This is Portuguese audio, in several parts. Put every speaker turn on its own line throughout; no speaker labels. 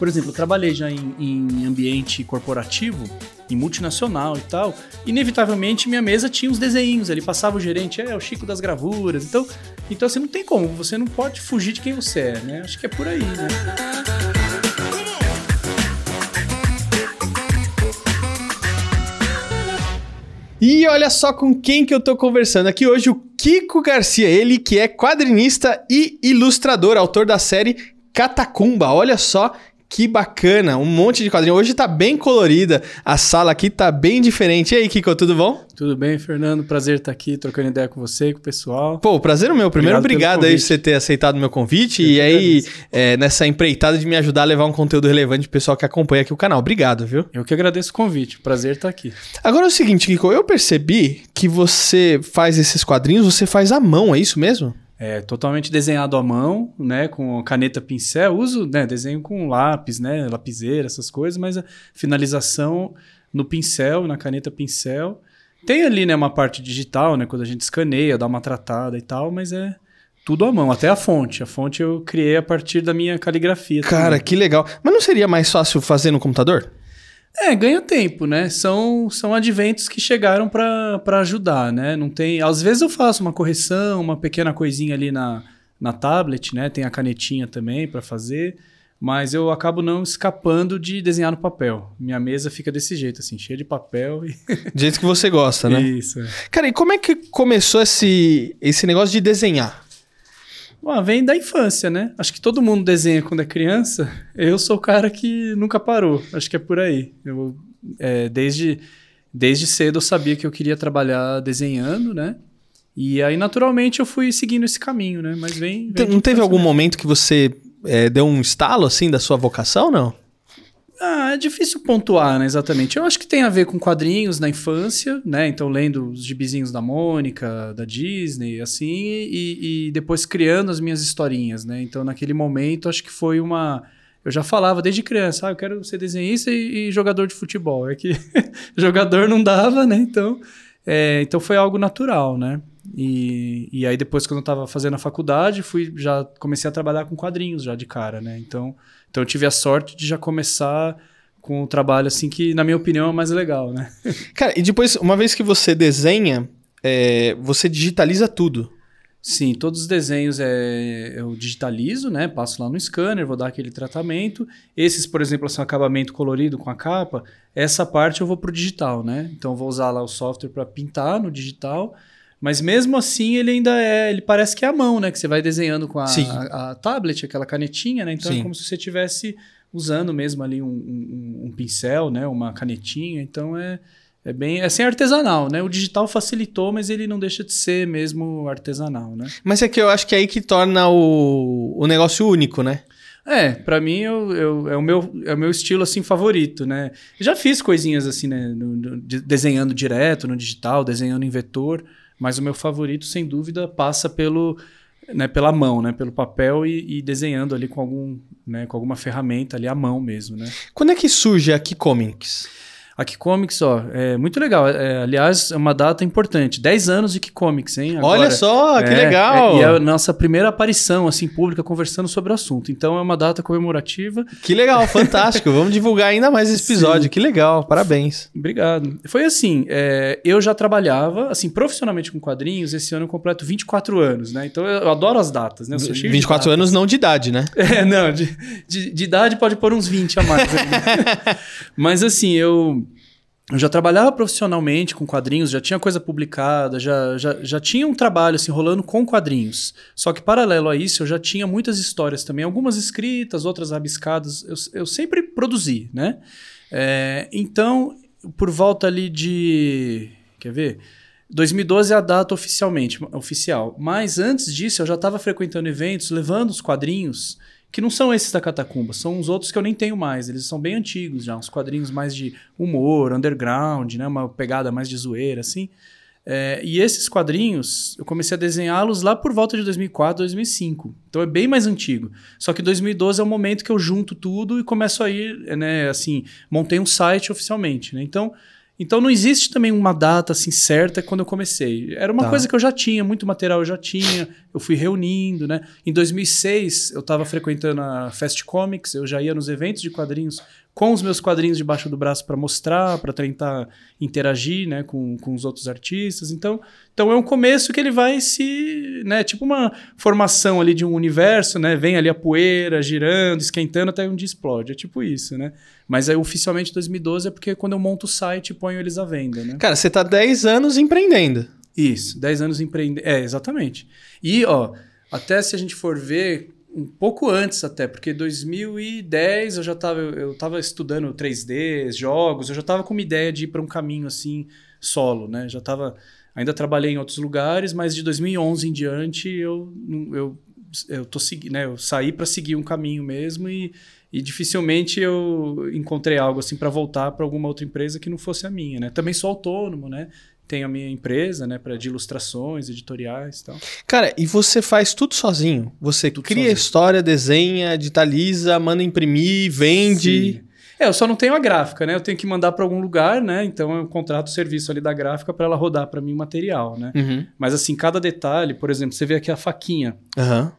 Por exemplo, eu trabalhei já em, em ambiente corporativo, em multinacional e tal. Inevitavelmente, minha mesa tinha uns desenhos ali, passava o gerente, é, o Chico das gravuras. Então, então assim, não tem como, você não pode fugir de quem você é, né? Acho que é por aí, né?
E olha só com quem que eu tô conversando aqui hoje, o Kiko Garcia, ele que é quadrinista e ilustrador, autor da série Catacumba. Olha só que bacana, um monte de quadrinho. Hoje tá bem colorida, a sala aqui tá bem diferente. E aí, Kiko, tudo bom?
Tudo bem, Fernando. Prazer estar aqui trocando ideia com você e com o pessoal.
Pô, prazer é meu. Primeiro, obrigado, obrigado aí por você ter aceitado o meu convite Eu e aí é, nessa empreitada de me ajudar a levar um conteúdo relevante pro pessoal que acompanha aqui o canal. Obrigado, viu?
Eu que agradeço o convite. Prazer estar aqui.
Agora é o seguinte, Kiko, eu percebi que você faz esses quadrinhos, você faz à mão, é isso mesmo?
É totalmente desenhado à mão, né, com caneta pincel. Uso, né, desenho com lápis, né, lapiseira, essas coisas, mas a finalização no pincel, na caneta pincel. Tem ali, né, uma parte digital, né, quando a gente escaneia, dá uma tratada e tal, mas é tudo à mão, até a fonte. A fonte eu criei a partir da minha caligrafia.
Cara, também. que legal. Mas não seria mais fácil fazer no computador?
É, ganha tempo, né? São, são adventos que chegaram para ajudar, né? Não tem. Às vezes eu faço uma correção, uma pequena coisinha ali na, na tablet, né? Tem a canetinha também para fazer, mas eu acabo não escapando de desenhar no papel. Minha mesa fica desse jeito, assim, cheia de papel e.
Do jeito que você gosta, né?
Isso. É.
Cara, e como é que começou esse, esse negócio de desenhar?
Vem da infância, né? Acho que todo mundo desenha quando é criança. Eu sou o cara que nunca parou. Acho que é por aí. Eu, é, desde, desde cedo eu sabia que eu queria trabalhar desenhando, né? E aí, naturalmente, eu fui seguindo esse caminho, né? Mas vem. vem
não teve algum momento que você é, deu um estalo, assim, da sua vocação, não?
Ah, é difícil pontuar, né, exatamente. Eu acho que tem a ver com quadrinhos na infância, né? Então, lendo os gibizinhos da Mônica, da Disney, assim, e, e, depois criando as minhas historinhas, né? Então, naquele momento, acho que foi uma. Eu já falava desde criança, ah, eu quero ser desenhista e, e jogador de futebol. É que jogador não dava, né? Então, é, então foi algo natural, né? E, e aí depois, quando eu estava fazendo a faculdade, fui já comecei a trabalhar com quadrinhos já de cara, né? Então, então eu tive a sorte de já começar com um trabalho assim que, na minha opinião, é mais legal, né?
Cara, e depois, uma vez que você desenha, é, você digitaliza tudo.
Sim, todos os desenhos é, eu digitalizo, né? Passo lá no scanner, vou dar aquele tratamento. Esses, por exemplo, assim, acabamento colorido com a capa, essa parte eu vou pro digital, né? Então eu vou usar lá o software para pintar no digital. Mas mesmo assim, ele ainda é. Ele parece que é a mão, né? Que você vai desenhando com a, a, a tablet, aquela canetinha, né? Então é Sim. é como se você estivesse usando mesmo ali um, um, um, pincel, né? Uma canetinha. Então é, é bem. É assim artesanal, né? O digital facilitou, mas ele não deixa de ser mesmo artesanal, né?
Mas é que eu acho que é aí que torna o, o negócio único, né?
É, para mim eu, eu, é, o meu, é o meu estilo assim favorito, né? já fiz coisinhas assim, né? No, no, desenhando direto no digital, desenhando em vetor. Mas o meu favorito, sem dúvida, passa pelo, né, pela mão, né, pelo papel e, e, desenhando ali com, algum, né, com alguma ferramenta ali à mão mesmo. Né?
Quando é que surge a Key Comics?
A Comics, ó, é muito legal. É, aliás, é uma data importante. 10 anos de Comics, hein?
Agora, Olha só, que
é,
legal!
É, e é a nossa primeira aparição, assim, pública, conversando sobre o assunto. Então, é uma data comemorativa.
Que legal, fantástico. Vamos divulgar ainda mais esse episódio. Sim. Que legal, parabéns.
Obrigado. Foi assim, é, eu já trabalhava, assim, profissionalmente com quadrinhos. Esse ano eu completo 24 anos, né? Então, eu, adoro as datas, né? Eu
sou 24 anos não de idade, né?
É, não, de, de, de idade pode pôr uns 20 a mais. Mas, assim, eu eu já trabalhava profissionalmente com quadrinhos, já tinha coisa publicada, já, já, já tinha um trabalho assim rolando com quadrinhos. Só que paralelo a isso, eu já tinha muitas histórias também, algumas escritas, outras rabiscadas. Eu, eu sempre produzi, né? É, então, por volta ali de. Quer ver? 2012 é a data oficialmente, oficial. Mas antes disso, eu já estava frequentando eventos, levando os quadrinhos que não são esses da Catacumba, são os outros que eu nem tenho mais. Eles são bem antigos já, uns quadrinhos mais de humor, underground, né? Uma pegada mais de zoeira, assim. É, e esses quadrinhos, eu comecei a desenhá-los lá por volta de 2004, 2005. Então é bem mais antigo. Só que 2012 é o momento que eu junto tudo e começo a ir, né, assim, montei um site oficialmente, né? Então, Então não existe também uma data assim certa quando eu comecei. Era uma
Tá.
coisa que eu já tinha, muito material eu já tinha, eu fui reunindo, né? Em 2006 eu estava frequentando a Fast Comics, eu já ia nos eventos de quadrinhos com os meus quadrinhos debaixo do braço para mostrar, para tentar interagir, né, com, com os outros artistas. Então, então é um começo que ele vai se, né, tipo uma formação ali de um universo, né? Vem ali a poeira girando, esquentando até um dia explode. É tipo isso, né? Mas aí oficialmente 2012 é porque quando eu monto o site e ponho eles à venda, né?
Cara, você tá 10 anos empreendendo.
Isso, 10 anos empreendendo. É, exatamente. E, ó, até se a gente for ver, um pouco antes até, porque 2010 eu já estava eu, tava estudando 3D, jogos, eu já estava com uma ideia de ir para um caminho assim, solo, né? Já estava. Ainda trabalhei em outros lugares, mas de 2011 em diante eu, eu, eu, tô segui, né? eu saí para seguir um caminho mesmo e, e dificilmente eu encontrei algo assim para voltar para alguma outra empresa que não fosse a minha, né? Também sou autônomo, né? Tenho a minha empresa, né, para de ilustrações, editoriais e tal.
Cara, e você faz tudo sozinho? Você
Tudo
cria
sozinho.
história, desenha, digitaliza, manda imprimir, vende.
Sim. É, eu só não tenho a gráfica, né? Eu tenho que mandar para algum lugar, né? Então eu contrato o serviço ali da gráfica para ela rodar para mim o material, né?
Uhum.
Mas assim, cada detalhe, por exemplo, você vê aqui a faquinha.
Aham.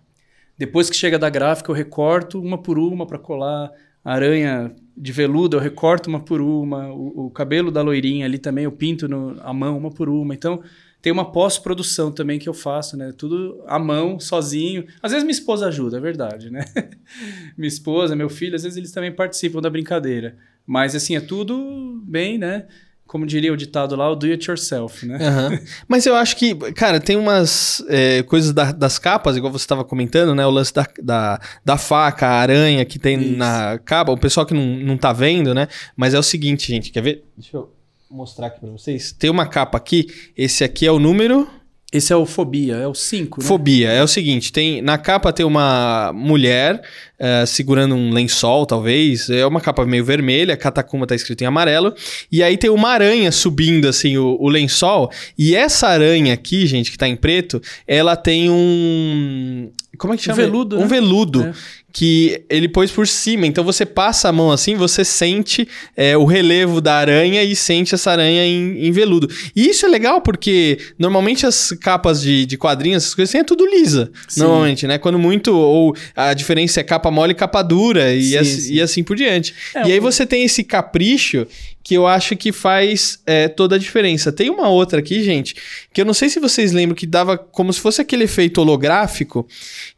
Depois que chega da gráfica, eu recorto uma por uma para colar. A aranha de veludo, eu recorto uma por uma. O, o cabelo da loirinha ali também, eu pinto no, a mão uma por uma. Então, tem uma pós-produção também que eu faço, né? Tudo à mão, sozinho. Às vezes minha esposa ajuda, é verdade, né? minha esposa, meu filho, às vezes eles também participam da brincadeira. Mas, assim, é tudo bem, né? Como diria o ditado lá, o do it yourself, né?
Aham. Mas eu acho que, cara, tem umas é, coisas da- das capas, igual você estava comentando, né? O lance da, da, da faca, a aranha que tem
Isso.
na capa. O pessoal que não, não tá vendo, né? Mas é o seguinte, gente, quer ver? Deixa eu mostrar aqui pra vocês. Tem uma capa aqui, esse aqui é o número
Esse é o Fobia, é o 5, né?
Fobia. É o seguinte, tem na capa tem uma mulher eh, segurando um lençol, talvez. É uma capa meio vermelha, Catacumba tá escrito em amarelo. E aí tem uma aranha subindo, assim, o, o lençol. E essa aranha aqui, gente, que tá em preto, ela tem um... Como é que
Um
chama?
veludo,
Um
né?
veludo.
É.
Que ele pôs por cima, então você passa a mão assim, você sente eh, o relevo da aranha e sente essa aranha em, em veludo. E isso é legal porque normalmente as capas de, de quadrinhos, essas coisas assim, é tudo lisa.
Sim.
Normalmente, né? Quando muito, ou a diferença é capa mole e capa dura, e,
Sim,
assim,
sim.
e assim por diante.
É,
e aí você tem esse capricho que eu acho que faz é, toda a diferença. Tem uma outra aqui, gente, que eu não sei se vocês lembram, que dava como se fosse aquele efeito holográfico,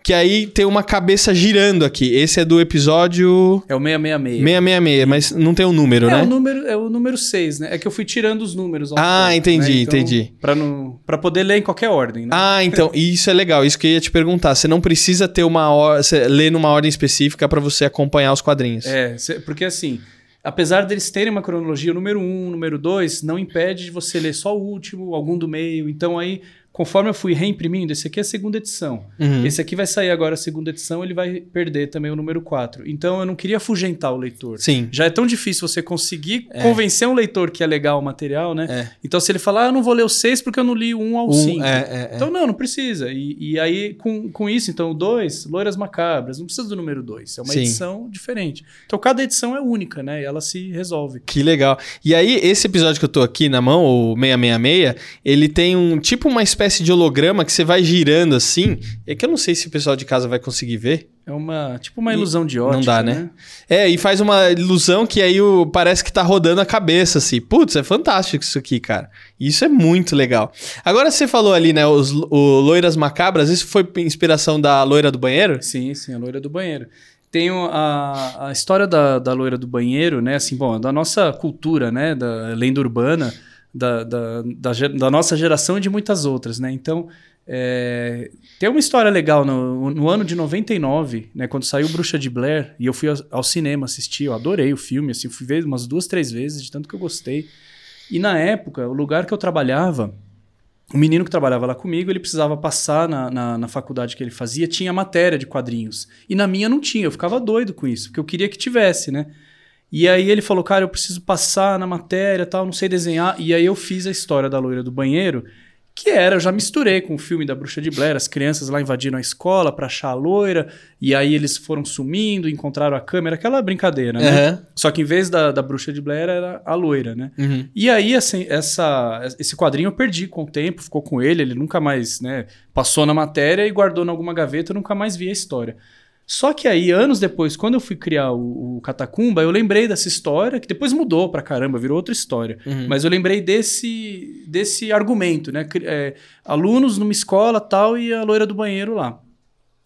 que aí tem uma cabeça girando aqui. Esse é do episódio
É o 666.
666, mas não tem um número,
É,
né?
o número, é o número 6, né? É que eu fui tirando os números.
Ah,
poucos,
entendi,
né? Então,
entendi.
Pra, não, pra poder ler em qualquer ordem, né?
Ah, então, isso é legal, isso que eu ia te perguntar. Você não precisa ter uma or... você ler numa ordem específica pra você acompanhar os quadrinhos.
É, porque assim, apesar deles terem uma cronologia, número 1, um, número 2, não impede de você ler só o último, algum do meio. Então aí, conforme eu fui reimprimindo, esse aqui é a segunda edição.
Uhum.
Esse aqui vai sair agora a segunda edição, ele vai perder também o número 4. Então eu não queria afugentar o leitor.
Sim.
Já é tão difícil você conseguir convencer um leitor que é legal o material, né?
É.
Então se ele falar, ah, eu não vou ler o 6 porque eu não li o 1 ao
Um,
5.
é, é, é.
Então, não, não precisa. E, e aí, com, com isso, então, o 2, Loiras Macabras, não precisa do número 2. É uma
Sim.
edição diferente. Então, cada edição é única, né? E ela se resolve.
Que legal. E aí, esse episódio que eu tô aqui na mão, o 666, ele tem um tipo uma espécie de holograma que você vai girando assim. É que eu não sei se o pessoal de casa vai conseguir ver.
É uma, tipo uma
E
ilusão de ótica,
não dá, né? É, e faz uma ilusão que aí o, parece que tá rodando a cabeça, assim. Putz, é fantástico isso aqui, cara. Isso é muito legal. Agora você falou ali, né, os, o Loiras Macabras, isso foi inspiração da loira do banheiro?
Sim, sim, a loira do banheiro. Tem a, a história da, da loira do banheiro, né? Assim, bom, da nossa cultura, né? Da lenda urbana, da, da, da, da nossa geração e de muitas outras, né? Então, é, tem uma história legal no, no ano de 99, né? Quando saiu Bruxa de Blair, e eu fui ao, ao cinema assistir, eu adorei o filme, assim, fui ver umas duas, três vezes, de tanto que eu gostei. E na época, o lugar que eu trabalhava, o menino que trabalhava lá comigo, ele precisava passar na, na, na faculdade que ele fazia, tinha matéria de quadrinhos. E na minha não tinha, eu ficava doido com isso, porque eu queria que tivesse, né? E aí ele falou, cara, eu preciso passar na matéria tal, não sei desenhar. E aí eu fiz a história da loira do banheiro, Que era, eu já misturei com o filme da Bruxa de Blair, as crianças lá invadiram a escola pra achar a loira, e aí eles foram sumindo, encontraram a câmera, aquela brincadeira, né?
Aham.
Só que em vez da, da Bruxa de Blair era a loira, né?
Uhum.
E aí, assim, essa, esse quadrinho eu perdi com o tempo, ficou com ele, ele nunca mais, né, passou na matéria e guardou em alguma gaveta, eu nunca mais vi a história. Só que aí, anos depois, quando eu fui criar o, o Catacumba, eu lembrei dessa história, que depois mudou pra caramba, virou outra história.
Uhum.
Mas eu lembrei desse, desse argumento, né? É, alunos numa escola tal e a loira do banheiro lá.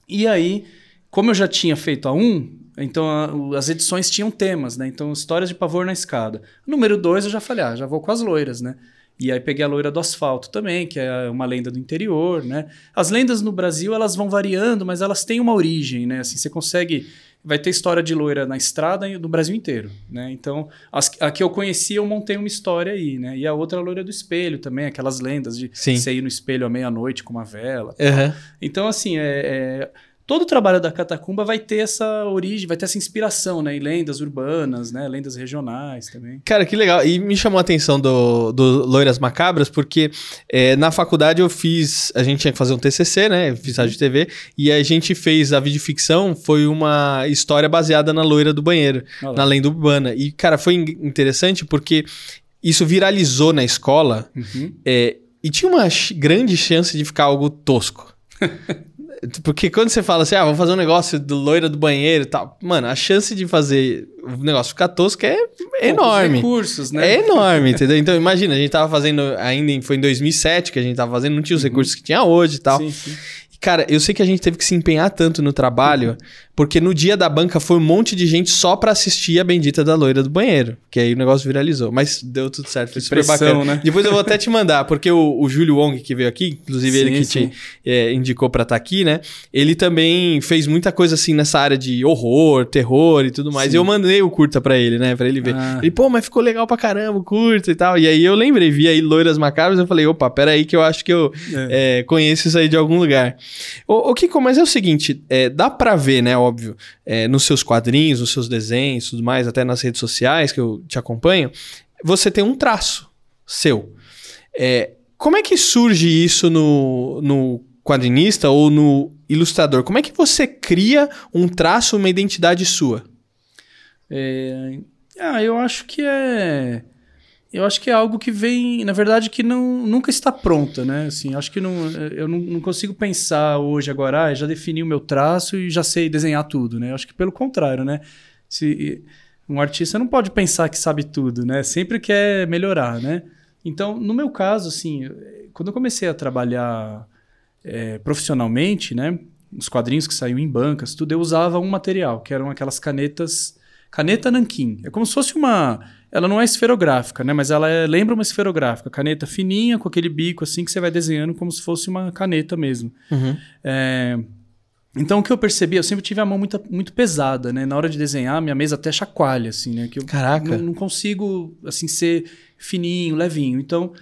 E aí, como eu já tinha feito a 1, então a- as edições tinham temas, né? Então, histórias de pavor na escada. Número 2 eu já falei, ah, já vou com as loiras, né? E aí peguei a loira do asfalto também, que é uma lenda do interior, né? As lendas no Brasil, elas vão variando, mas elas têm uma origem, né? Assim, você consegue... Vai ter história de loira na estrada do Brasil inteiro, né? Então, as, a que eu conheci, eu montei uma história aí, né? E a outra a loira do espelho também, aquelas lendas de
Sim.
você ir no espelho à meia-noite com uma vela.
Aham.
Então, assim, é, é- todo o trabalho da Catacumba vai ter essa origem, vai ter essa inspiração, né? Em lendas urbanas, né? Lendas regionais também.
Cara, que legal. E me chamou a atenção do, do Loiras Macabras, porque é, na faculdade eu fiz. A gente tinha que fazer um TCC, né? Fiz rádio e TV. E a gente fez a videoficção, foi uma história baseada na loira do banheiro,
Olha lá.
na lenda urbana. E, cara, foi in- interessante porque isso viralizou na escola
Uhum.
é, e tinha uma grande chance de ficar algo tosco. Porque quando você fala assim, ah, vamos fazer um negócio do loira do banheiro e tal, mano, a chance de fazer o negócio ficar tosco é enorme.
recursos, né?
É enorme, entendeu? Então imagina, a gente tava fazendo ainda, em- foi em 2007 que a gente tava fazendo, não tinha os recursos que tinha hoje e tal.
Sim, sim.
Cara, eu sei que a gente teve que se empenhar tanto no trabalho, porque no dia da banca foi um monte de gente só pra assistir a bendita da loira do banheiro. Que aí o negócio viralizou. Mas deu tudo certo, foi super
pressão,
bacana.
né?
Depois eu vou até te mandar, porque o, o Júlio Wong, que veio aqui, inclusive ele
Sim,
que
sim.
te é, indicou pra estar aqui, né? Ele também fez muita coisa assim nessa área de horror, terror e tudo mais.
Sim.
E eu mandei o curta pra ele, né? Pra ele ver.
Ah.
Ele, pô, mas ficou legal pra caramba o curta e tal. E aí eu lembrei, vi aí Loiras Macabras, eu falei, opa, peraí que eu acho que eu é, conheço isso aí de algum lugar. Ô, ô Kiko, mas é o seguinte, é, dá pra ver, né, óbvio, é, nos seus quadrinhos, nos seus desenhos, tudo mais, até nas redes sociais que eu te acompanho, você tem um traço seu. É, como é que surge isso no, no quadrinista ou no ilustrador? Como é que você cria um traço, uma identidade sua?
É, ah, eu acho que é. Eu acho que é algo que vem, na verdade, que não, nunca está pronta, né? Assim, acho que não, eu não, não consigo pensar hoje agora, ah, já defini o meu traço e já sei desenhar tudo, né? Eu acho que pelo contrário, né? Se, um artista não pode pensar que sabe tudo, né? Sempre quer melhorar, né? Então, no meu caso, assim, quando eu comecei a trabalhar é, profissionalmente, né? Os quadrinhos que saíam em bancas, tudo, eu usava um material, que eram aquelas canetas Caneta nanquim. É como se fosse uma. Ela não é esferográfica, né? Mas ela é- lembra uma esferográfica. Caneta fininha, com aquele bico assim que você vai desenhando como se fosse uma caneta mesmo. É, Então o que eu percebi, eu sempre tive a mão muito, muito pesada, né? Na hora de desenhar, minha mesa até chacoalha, assim, né? Que eu
Caraca.
Não, não consigo, assim, ser fininho, levinho. Então,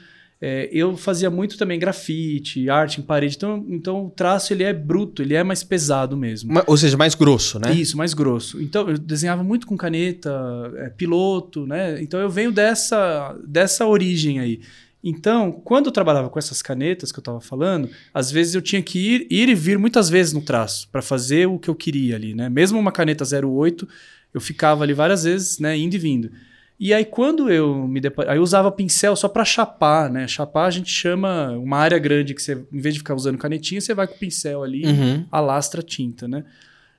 é, eu fazia muito também grafite, arte em parede. Então, então o traço, ele é bruto, ele é mais pesado mesmo.
Ou seja, mais grosso, né?
Isso, mais grosso. Então, eu desenhava muito com caneta, é, piloto, né? Então, eu venho dessa, dessa origem aí. Então, quando eu trabalhava com essas canetas que eu estava falando, às vezes eu tinha que ir, ir e vir muitas vezes no traço para fazer o que eu queria ali, né? Mesmo uma caneta 08, eu ficava ali várias vezes, né, indo e vindo. E aí quando eu me depar... aí eu usava pincel só para chapar, né? Chapar a gente chama uma área grande que você, em vez de ficar usando canetinha, você vai com o pincel ali,
Uhum.
alastra a tinta, né?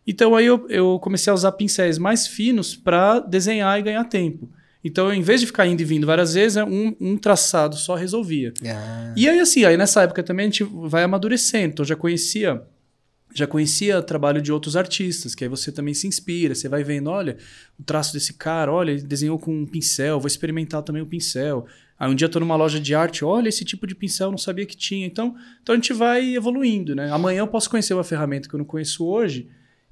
Então aí eu, eu comecei a usar pincéis mais finos para desenhar e ganhar tempo. Então, em vez de ficar indo e vindo várias vezes, é um, um traçado só resolvia. E aí, assim, aí nessa época também a gente vai amadurecendo. Então, eu já conhecia já conhecia trabalho de outros artistas, que aí você também se inspira, você vai vendo, olha, o traço desse cara, olha, ele desenhou com um pincel, vou experimentar também o pincel. Aí um dia tô numa loja de arte, olha, esse tipo de pincel não sabia que tinha. Então, então a gente vai evoluindo, né? Amanhã eu posso conhecer uma ferramenta que eu não conheço hoje,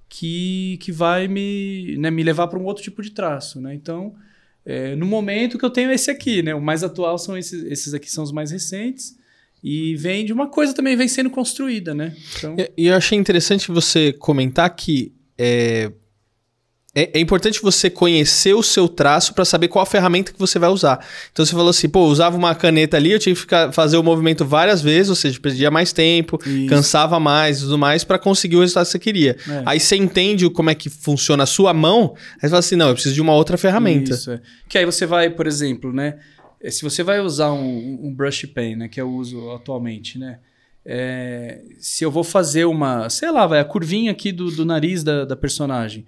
que, que vai me, né, me levar para um outro tipo de traço, né? Então, é, no momento que eu tenho esse aqui, né? O mais atual são esses, esses aqui são os mais recentes. E vem de uma coisa também vem sendo construída, né? Então,
E, eu achei interessante você comentar que é, é, é, importante você conhecer o seu traço para saber qual a ferramenta que você vai usar. Então você falou assim, pô, usava uma caneta ali, eu tinha que ficar, fazer o movimento várias vezes, ou seja, perdia mais tempo, Isso. cansava mais e tudo mais para conseguir o resultado que você queria. É. Aí você entende como é que funciona a sua mão, aí você fala assim, não, eu preciso de uma outra ferramenta.
Isso, é. Que aí você vai, por exemplo, né? Eh, se você vai usar um, um brush pen, né, que eu uso atualmente, né? É, se eu vou fazer uma, sei lá, vai a curvinha aqui do, do nariz da, da personagem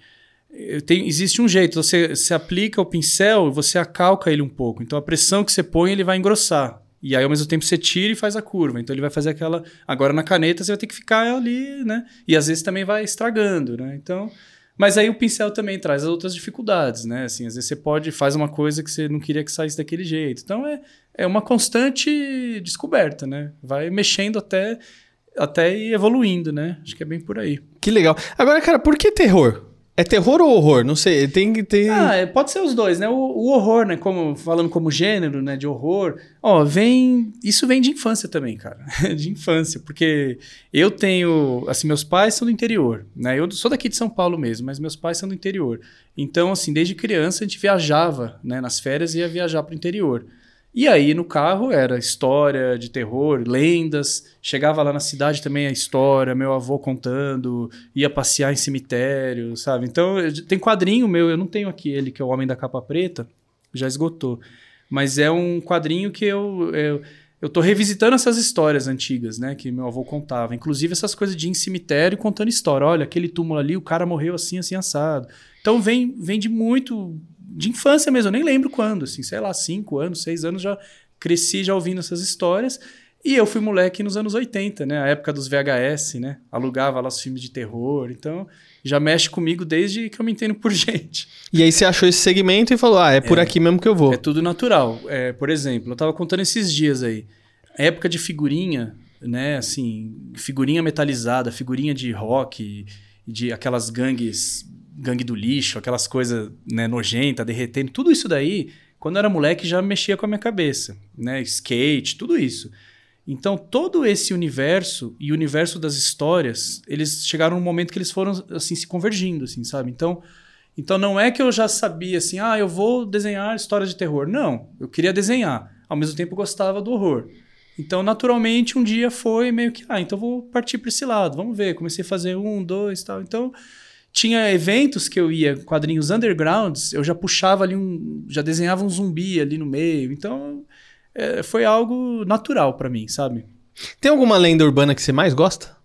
tem, existe um jeito, você, você aplica o pincel e você acalca ele um pouco. Então a pressão que você põe, ele vai engrossar. E aí, ao mesmo tempo, você tira e faz a curva. Então ele vai fazer aquela. Agora na caneta você vai ter que ficar ali, né? E às vezes também vai estragando, né? Então. Mas aí o pincel também traz outras dificuldades, né? Assim, às vezes você pode faz uma coisa que você não queria que saísse daquele jeito. Então é, é uma constante descoberta, né? Vai mexendo até até ir evoluindo, né? Acho que é bem por aí.
Que legal. Agora, cara, por que terror? É terror ou horror? Não sei. Tem que ter.
Ah, é, pode ser os dois, né? O, o, horror, né? Como, falando como gênero, né? De horror. Ó, vem. Isso vem de infância também, cara. de infância. Porque eu tenho. Assim, meus pais são do interior, né? Eu sou daqui de São Paulo mesmo, mas meus pais são do interior. Então, assim, desde criança a gente viajava, né? Nas férias ia viajar para o interior. E aí no carro era história de terror, lendas. Chegava lá na cidade também a história, meu avô contando, ia passear em cemitério, sabe? Então tem quadrinho meu, eu não tenho aqui ele, que é o Homem da Capa Preta, já esgotou. Mas é um quadrinho que eu, eu, eu tô revisitando essas histórias antigas, né? Que meu avô contava. Inclusive essas coisas de ir em cemitério contando história. Olha, aquele túmulo ali, o cara morreu assim, assim, assado. Então vem, vem de muito de infância mesmo, eu nem lembro quando, assim, sei lá, cinco anos, seis anos, já cresci já ouvindo essas histórias. E eu fui moleque nos anos 80, né? A época dos VHS, né? Alugava lá os filmes de terror. Então, já mexe comigo desde que eu me entendo por gente.
E aí você achou esse segmento e falou: ah, é por é, aqui mesmo que eu vou.
É tudo natural. É, por exemplo, eu tava contando esses dias aí. época de figurinha, né? Assim, figurinha metalizada, figurinha de rock, de aquelas gangues gangue do lixo, aquelas coisas né, nojenta, derretendo, tudo isso daí, quando eu era moleque já mexia com a minha cabeça, né? Skate, tudo isso. Então, todo esse universo e o universo das histórias, eles chegaram num momento que eles foram assim se convergindo, assim, sabe? Então, então não é que eu já sabia assim, ah, eu vou desenhar histórias de terror. Não, eu queria desenhar. Ao mesmo tempo gostava do horror. Então, naturalmente, um dia foi meio que, ah, então vou partir para esse lado, vamos ver. Comecei a fazer um, dois, tal. Então, tinha eventos que eu ia, quadrinhos undergrounds, eu já puxava ali um. já desenhava um zumbi ali no meio. Então é, foi algo natural para mim, sabe?
Tem alguma lenda urbana que você mais gosta?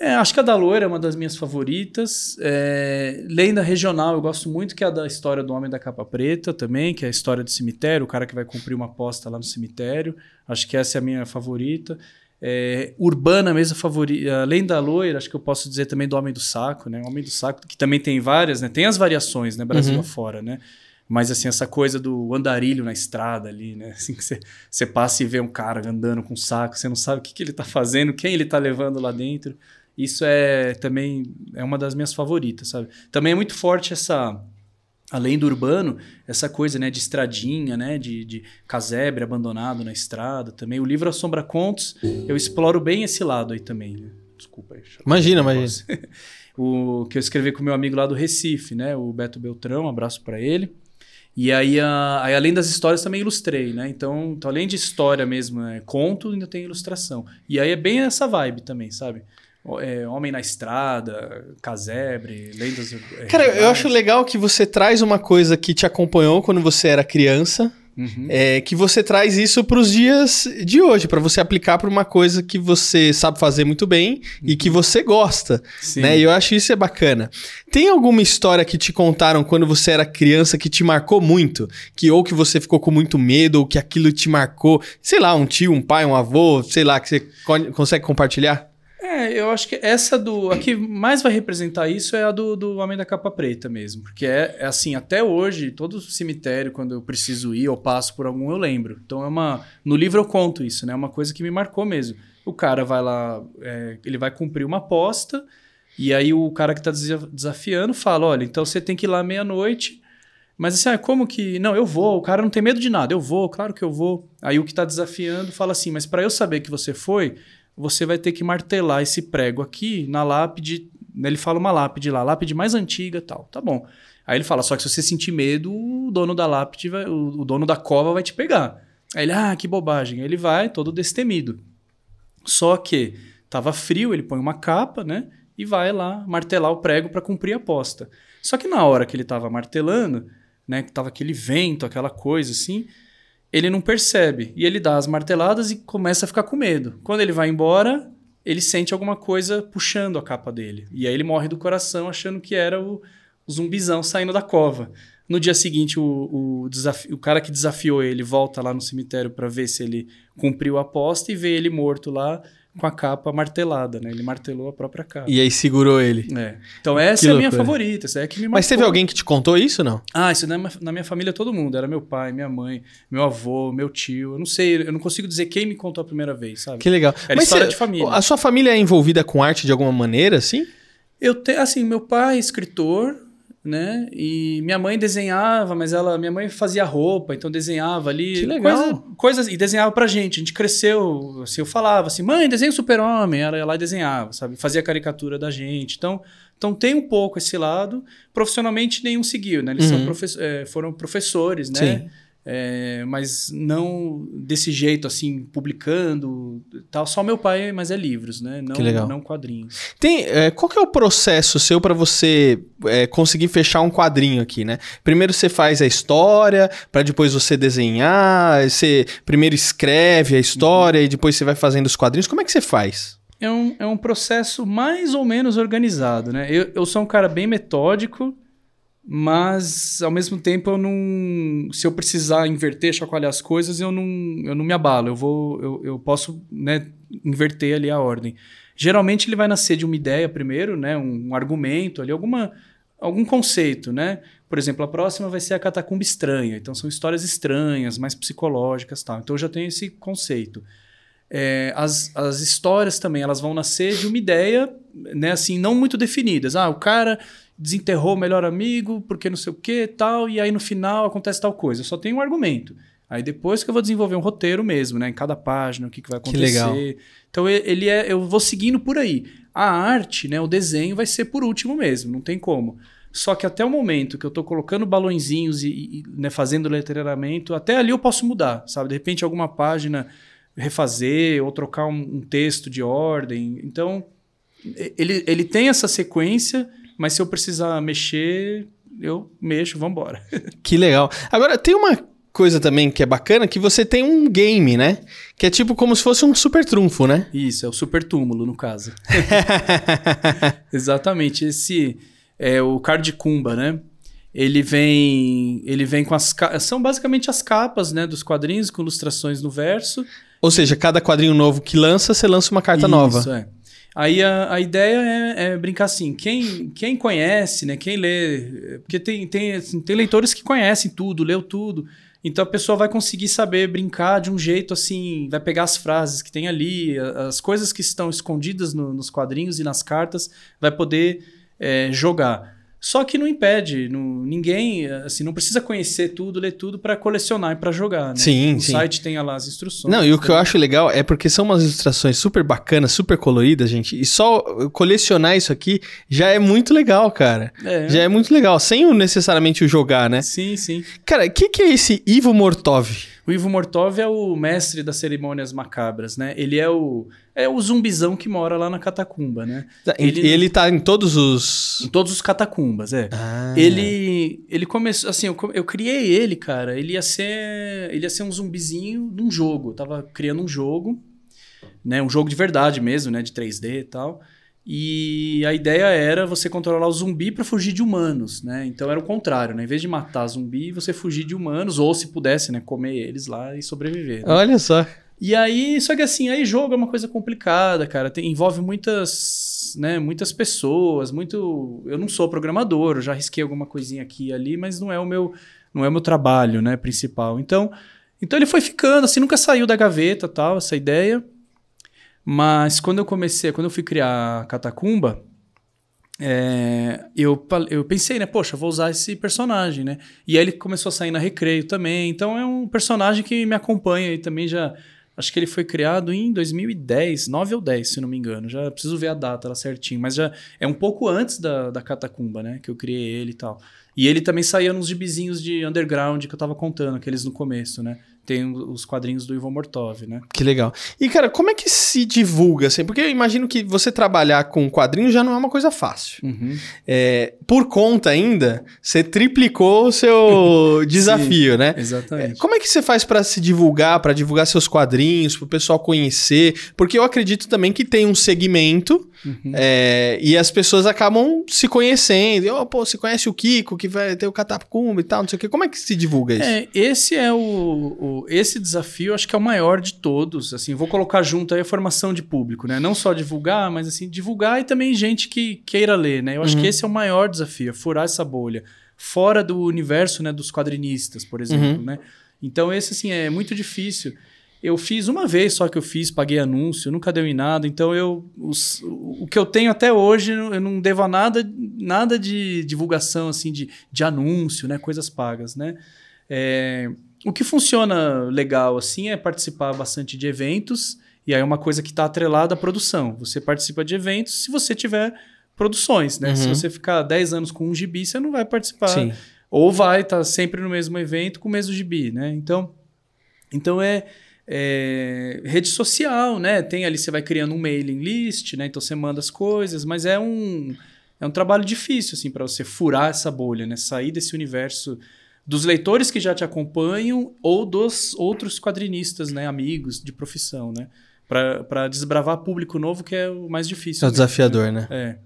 É, acho que a da Loira é uma das minhas favoritas. É, lenda regional eu gosto muito, que é a da história do Homem da Capa Preta também, que é a história do cemitério, o cara que vai cumprir uma aposta lá no cemitério. Acho que essa é a minha favorita. É, urbana mesmo favorita, além da loira, acho que eu posso dizer também do Homem do Saco, né? O Homem do Saco, que também tem várias, né? Tem as variações, né? Brasil uhum. afora, né? Mas assim, essa coisa do andarilho na estrada ali, né? Assim que você passa e vê um cara andando com um saco, você não sabe o que, que ele tá fazendo, quem ele tá levando lá dentro. Isso é também é uma das minhas favoritas, sabe? Também é muito forte essa além do urbano, essa coisa né, de estradinha, né, de, de casebre abandonado na estrada também. O livro Assombra Contos, eu exploro bem esse lado aí também. Né? Desculpa aí.
Imagina, imagina.
o que eu escrevi com meu amigo lá do Recife, né, o Beto Beltrão, um abraço para ele. E aí, a, aí, além das histórias, também ilustrei, né? Então, então além de história mesmo, é, conto, ainda tem ilustração. E aí é bem essa vibe também, sabe? É, Homem na Estrada, Casebre, Lendas.
Cara, eu acho legal que você traz uma coisa que te acompanhou quando você era criança. Uhum. É, que você traz isso para os dias de hoje, para você aplicar para uma coisa que você sabe fazer muito bem e que uhum. você gosta. Sim. Né? E eu acho isso é bacana. Tem alguma história que te contaram quando você era criança que te marcou muito? Que ou que você ficou com muito medo, ou que aquilo te marcou? Sei lá, um tio, um pai, um avô, sei lá, que você consegue compartilhar?
É, eu acho que essa do. A que mais vai representar isso é a do, do Homem da Capa Preta mesmo. Porque é, é assim, até hoje, todo cemitério, quando eu preciso ir ou passo por algum, eu lembro. Então é uma. No livro eu conto isso, né? É uma coisa que me marcou mesmo. O cara vai lá, é, ele vai cumprir uma aposta, e aí o cara que está desafiando fala: olha, então você tem que ir lá meia-noite. Mas assim, ah, como que. Não, eu vou, o cara não tem medo de nada, eu vou, claro que eu vou. Aí o que está desafiando fala assim: mas para eu saber que você foi, você vai ter que martelar esse prego aqui na lápide Ele fala uma lápide lá, lápide mais antiga tal. Tá bom. Aí ele fala, só que se você sentir medo, o dono da lápide, vai, o, o dono da cova vai te pegar. Aí ele, ah, que bobagem. Aí ele vai todo destemido. Só que tava frio, ele põe uma capa, né? E vai lá martelar o prego para cumprir a aposta. Só que na hora que ele tava martelando, né? Que tava aquele vento, aquela coisa assim, ele não percebe. E ele dá as marteladas e começa a ficar com medo. Quando ele vai embora, ele sente alguma coisa puxando a capa dele. E aí ele morre do coração achando que era o, o zumbizão saindo da cova. No dia seguinte, o, o, o cara que desafiou ele volta lá no cemitério para ver se ele cumpriu a aposta e vê ele morto lá com a capa martelada, né? Ele martelou a própria capa.
E aí segurou ele.
É. Então essa
Que
é a minha favorita, essa é que me marcou.
Mas teve alguém que te contou isso, não?
Ah, isso na minha, na minha família todo mundo. Era meu pai, minha mãe, meu avô, meu tio. Eu não sei, eu não consigo dizer quem me contou a primeira vez, sabe?
Que legal.
Era história
cê-
de família.
A sua família é envolvida com arte de alguma maneira, assim?
Eu tenho, assim, meu pai é escritor, né? E minha mãe desenhava, mas ela, minha mãe fazia roupa, então desenhava ali.
Que legal.
coisa- coisas e desenhava pra gente. A gente cresceu, assim, eu falava assim, mãe, desenha o super-homem. Ela ia lá e desenhava, sabe? Fazia caricatura da gente. Então, então tem um pouco esse lado. Profissionalmente, nenhum seguiu, né? Eles são
Uhum.
profe- eh, foram professores, né?
Sim.
É, mas não desse jeito, assim, publicando tal. Só meu pai, mas é livros, né? Não,
Que legal.
não quadrinhos.
Tem, é, qual que é o processo seu para você é, conseguir fechar um quadrinho aqui, né? Primeiro você faz a história, para depois você desenhar, você primeiro escreve a história e depois você vai fazendo os quadrinhos. Como é que você faz?
É um, é um processo mais ou menos organizado, né? Eu, eu sou um cara bem metódico, mas ao mesmo tempo eu não. Se eu precisar inverter, chacoalhar as coisas, eu não, eu não me abalo. Eu vou. Eu, eu posso né, inverter ali a ordem. Geralmente ele vai nascer de uma ideia primeiro, né? Um, um argumento ali, alguma, algum conceito, né? Por exemplo, a próxima vai ser a catacumba estranha. Então são histórias estranhas, mais psicológicas tal. Então eu já tenho esse conceito. É, as, as histórias também elas vão nascer de uma ideia, né, assim, não muito definidas. Ah, o cara desenterrou o melhor amigo porque não sei o que tal, e aí no final acontece tal coisa. Eu só tenho um argumento. Aí depois que eu vou desenvolver um roteiro mesmo, né, em cada página, o que, que vai
Que
acontecer.
legal.
Então ele é, eu vou seguindo por aí. A arte, né, o desenho vai ser por último mesmo, não tem como. Só que até o momento que eu tô colocando balõezinhos e, e, né, fazendo letreiramento, até ali eu posso mudar, sabe? De repente alguma página refazer ou trocar um, um texto de ordem. Então, ele, ele tem essa sequência, mas se eu precisar mexer, eu mexo, vambora.
Que legal. Agora, tem uma coisa também que é bacana, que você tem um game, né? Que é tipo como se fosse um super trunfo, né?
Isso, é o super túmulo, no caso. Exatamente. Esse é o card Kumba, né? Ele vem, ele vem com as são basicamente as capas, né, dos quadrinhos com ilustrações no verso.
Ou seja, cada quadrinho novo que lança, você lança uma carta nova.
Isso, é. Aí a, a ideia é, é brincar assim, quem, quem conhece, né, quem lê, porque tem, tem, assim, tem leitores que conhecem tudo, leu tudo, então a pessoa vai conseguir saber brincar de um jeito assim, vai pegar as frases que tem ali, as coisas que estão escondidas no- nos quadrinhos e nas cartas, vai poder é, jogar. Só que não impede, não- ninguém, assim, não precisa conhecer tudo, ler tudo para colecionar e para jogar, né?
Sim,
o
sim.
site tem lá as instruções.
Não, e o que eu
né?
acho legal é porque são umas ilustrações super bacanas, super coloridas, gente. E só colecionar isso aqui já é muito legal, cara.
É.
Já é muito legal, sem necessariamente o jogar, né?
Sim, sim.
Cara, o que, que é esse Ivo Mortov?
O Ivo Mortov é o mestre das cerimônias macabras, né? Ele é o, é o zumbizão que mora lá na catacumba, né?
Ele,
Ele-
ele tá em todos os.
Em todos os catacumbas, é.
Ah.
Ele, ele começou, assim, eu, eu criei ele, cara. Ele ia ser, ele ia ser um zumbizinho de um jogo. Eu tava criando um jogo, né? Um jogo de verdade mesmo, né? De 3D e tal. E a ideia era você controlar o zumbi para fugir de humanos, né? Então era o contrário, né? Em vez de matar zumbi, você fugir de humanos, ou se pudesse, né? Comer eles lá e sobreviver. né?
Olha só.
E aí, só que assim, aí jogo é uma coisa complicada, cara. Tem- envolve muitas, né, muitas pessoas, muito. Eu não sou programador, eu já risquei alguma coisinha aqui e ali, mas não é o meu, não é o meu trabalho, né, principal. Então, então ele foi ficando, assim, nunca saiu da gaveta, tal, essa ideia. Mas quando eu comecei, quando eu fui criar Catacumba, é, eu, eu pensei, né, poxa, vou usar esse personagem, né? E aí ele começou a sair na Recreio também. Então é um personagem que me acompanha e também já Acho que ele foi criado em 2010, 9 ou 10, se não me engano. Já preciso ver a data lá certinho. Mas já é um pouco antes da, da Catacumba, né? Que eu criei ele e tal. E ele também saía nos gibizinhos de underground que eu tava contando, aqueles no começo, né? Tem os quadrinhos do Ivo Mortov, né?
Que legal. E, cara, como é que se divulga, assim? Porque eu imagino que você trabalhar com quadrinhos já não é uma coisa fácil.
Uhum.
É, por conta ainda, você triplicou o seu desafio, né?
Exatamente.
É, como é que você faz para se divulgar, para divulgar seus quadrinhos, para o pessoal conhecer? Porque eu acredito também que tem um segmento
Uhum.
é, e as pessoas acabam se conhecendo. E, oh, pô, você conhece o Kiko, que vai ter o Catapumba e tal, não sei o quê. Como é que se divulga isso?
É, esse é o, o- esse desafio, acho que é o maior de todos. Assim, vou colocar junto aí a formação de público, né? Não só divulgar, mas assim divulgar e também gente que queira ler, né? Eu acho
Uhum.
que esse é o maior desafio, é furar essa bolha, fora do universo, né, dos quadrinistas, por exemplo,
Uhum.
né? Então esse assim é muito difícil. Eu fiz uma vez só que eu fiz, paguei anúncio, nunca deu em nada. Então eu os- o, o que eu tenho até hoje eu não devo a nada, nada de divulgação assim de, de anúncio, né, coisas pagas, né? É, o que funciona legal assim é participar bastante de eventos e aí é uma coisa que está atrelada à produção. Você participa de eventos se você tiver produções, né? Se
Uhum.
você ficar 10 anos com um gibi, você não vai participar.
Sim.
Ou vai estar sempre no mesmo evento com o mesmo gibi, né? Então, então é, é rede social, né? Tem ali, você vai criando um mailing list, né? Então você manda as coisas, mas é um, é um trabalho difícil, assim, para você furar essa bolha, né? Sair desse universo dos leitores que já te acompanham ou dos outros quadrinistas, né? Amigos de profissão, né? Para desbravar público novo, que é o mais difícil.
É o
mesmo,
desafiador, né?
É.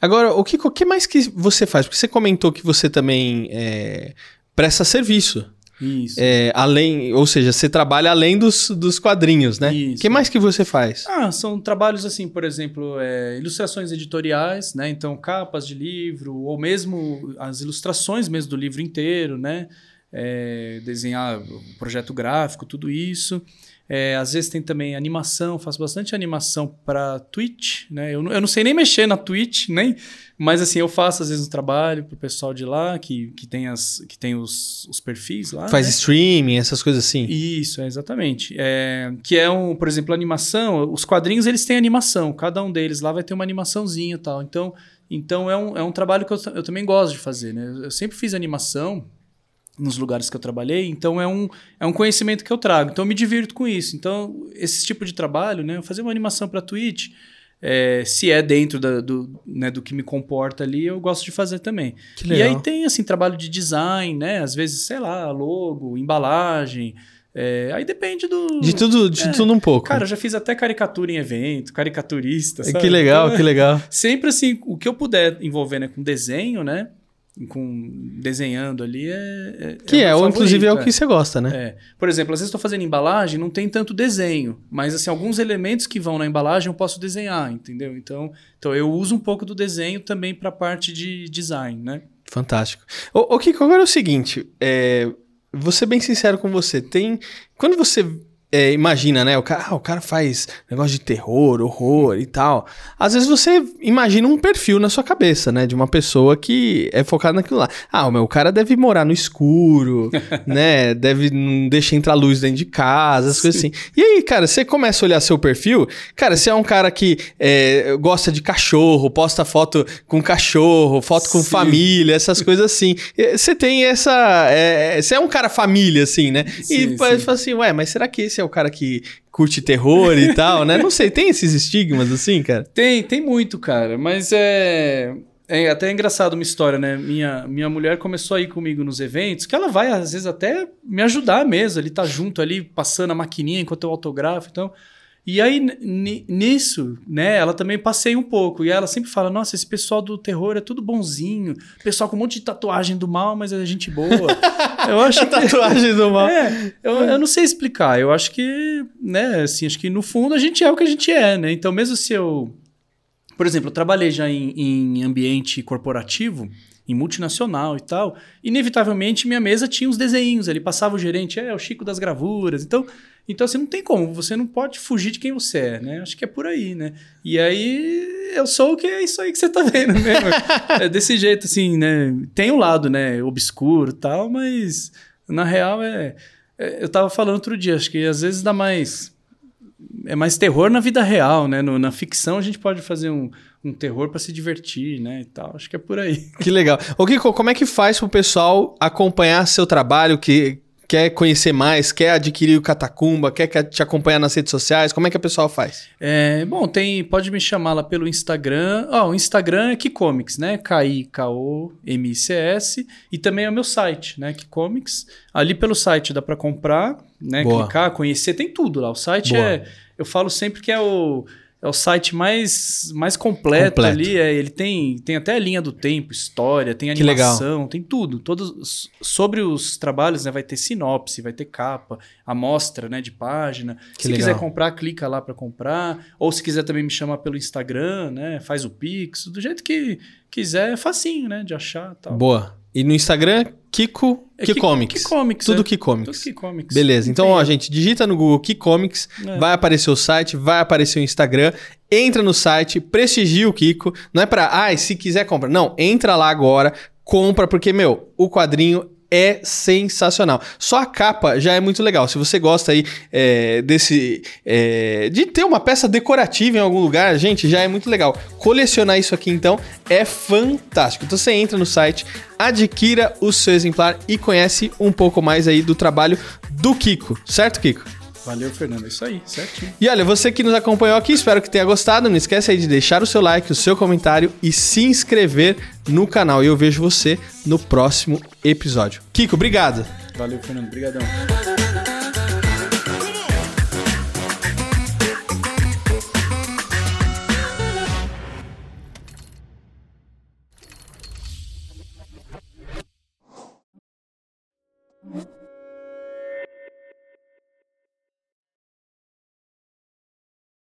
Agora, o que, o que mais que você faz? Porque você comentou que você também é, presta serviço.
Isso.
É, além, ou seja, você trabalha além dos, dos quadrinhos, né? O que mais que você faz?
Ah, são trabalhos assim, por exemplo, é, ilustrações editoriais, né? Então, capas de livro, ou mesmo as ilustrações mesmo do livro inteiro, né? É, desenhar o projeto gráfico, tudo isso. É, às vezes tem também animação, faço bastante animação para Twitch, né? Eu, não- eu não sei nem mexer na Twitch, nem, mas assim, eu faço às vezes um trabalho pro pessoal de lá, que, que tem, as, que tem os, os perfis lá.
Faz
né?
streaming, essas coisas assim?
Isso, é, exatamente. É, que é um, por exemplo, animação. Os quadrinhos eles têm animação. Cada um deles lá vai ter uma animaçãozinha e tal. Então, então é, um, é um trabalho que eu, eu também gosto de fazer. Né? Eu sempre fiz animação nos lugares que eu trabalhei, então é um, é um conhecimento que eu trago. Então eu me divirto com isso. Então, esse tipo de trabalho, né? Fazer uma animação para Twitch, é, se é dentro da- do, né, do que me comporta ali, eu gosto de fazer também. E aí tem, assim, trabalho de design, né? Às vezes, sei lá, logo, embalagem. é, aí depende do.
De tudo, de
É.
tudo um pouco.
Cara, eu já fiz até caricatura em evento, caricaturista.
É,
sabe?
que legal,
Então,
que legal.
Sempre assim, o que eu puder envolver né, com desenho, né? Com desenhando ali é. é
Que é,
o meu
ou inclusive é o
favorito,
que você gosta, né?
é. Por exemplo, às vezes estou fazendo embalagem, não tem tanto desenho, mas assim, alguns elementos que vão na embalagem eu posso desenhar, entendeu? Então, então eu uso um pouco do desenho também para a parte de design, né?
Fantástico. Ô, ô Kiko, agora é o seguinte, é, vou ser bem sincero com você. Tem. Quando você é, imagina, né? O cara, ah, o cara faz negócio de terror, horror e tal. Às vezes você imagina um perfil na sua cabeça, né? De uma pessoa que é focada naquilo lá. Ah, o meu cara deve morar no escuro, né? Deve não deixar entrar luz dentro de casa, as coisas assim. E aí, cara, você começa a olhar seu perfil, cara, você é um cara que é, gosta de cachorro, posta foto com cachorro, foto com
Sim.
família, essas coisas assim. Você tem essa. é, Você é um cara família, assim, né?
Sim,
e fala assim, ué, mas será que esse é o cara que curte terror e tal, né? Não sei, tem esses estigmas assim, cara?
Tem, tem muito, cara, mas é. É até engraçado uma história, né? Minha, minha mulher começou a ir comigo nos eventos, que ela vai, às vezes, até me ajudar mesmo. Ele tá junto ali, passando a maquininha enquanto eu autografo. Então, E aí, ni- nisso, né, ela também passei um pouco. E ela sempre fala: Nossa, esse pessoal do terror é tudo bonzinho. Pessoal com um monte de tatuagem do mal, mas é gente boa. eu acho
A tatuagem do mal.
É, eu, eu não sei explicar. Eu acho que, né, assim, acho que no fundo a gente é o que a gente é, né? Então, mesmo se eu. Por exemplo, eu trabalhei já em, em ambiente corporativo, em multinacional e tal. Inevitavelmente, minha mesa tinha uns desenhos ali. Passava o gerente, é, o Chico das gravuras. Então, então assim, não tem como. Você não pode fugir de quem você é, né? Acho que é por aí, né? E aí, eu sou o que é isso aí que você tá vendo mesmo. é desse jeito, assim, né? Tem um lado, né, obscuro tal, mas na real é, é- Eu tava falando outro dia, acho que às vezes dá mais é mais terror na vida real, né? No, na ficção a gente pode fazer um, um terror para se divertir, né? E tal. Acho que é por aí.
Que legal. Ô, Kiko, como é que faz pro pessoal acompanhar seu trabalho, que quer conhecer mais, quer adquirir o Catacumba, quer, quer te acompanhar nas redes sociais? Como é que a pessoa faz?
É, bom, tem, pode me chamar lá pelo Instagram. O Instagram é Kikomics, né? K-I-K-O-M-I-C-S. E também é o meu site, né? Kikomics. Ali pelo site dá para comprar, né?
Boa.
Clicar, conhecer, tem tudo lá. O site
Boa.
é. Eu falo sempre que é o. É o site mais, mais completo,
Completo.
ali. É, ele tem, tem até a linha do tempo, história, tem animação, tem tudo. Todos sobre os trabalhos, né? Vai ter sinopse, vai ter capa, amostra, né? De página.
Que
se
legal.
quiser comprar, clica lá para comprar. Ou se quiser também me chamar pelo Instagram, né? Faz o Pix, do jeito que quiser, é facinho, né? De achar, tal.
Boa. E no Instagram, Kiko
É
Kikomics.
Kikomics,
Tudo
é.
Kikomics.
Tudo Kikomics.
Beleza. Então,
Tem
ó, gente, digita no Google Kikomics,
É.
vai aparecer o site, vai aparecer o Instagram, entra no site, prestigia o Kiko. Não é pra, ah, se quiser compra. Não, entra lá agora, compra, porque, meu, o quadrinho é sensacional. Só a capa já é muito legal. Se você gosta aí é, desse. é, de ter uma peça decorativa em algum lugar, gente, já é muito legal. Colecionar isso aqui, então, é fantástico. Então você entra no site, adquira o seu exemplar e conhece um pouco mais aí do trabalho do Kiko, certo, Kiko?
Valeu, Fernando. É isso aí, certinho.
E olha, você que nos acompanhou aqui, espero que tenha gostado. Não esquece aí de deixar o seu like, o seu comentário e se inscrever no canal. E eu vejo você no próximo episódio. Kiko, obrigado.
Valeu, Fernando. Obrigadão.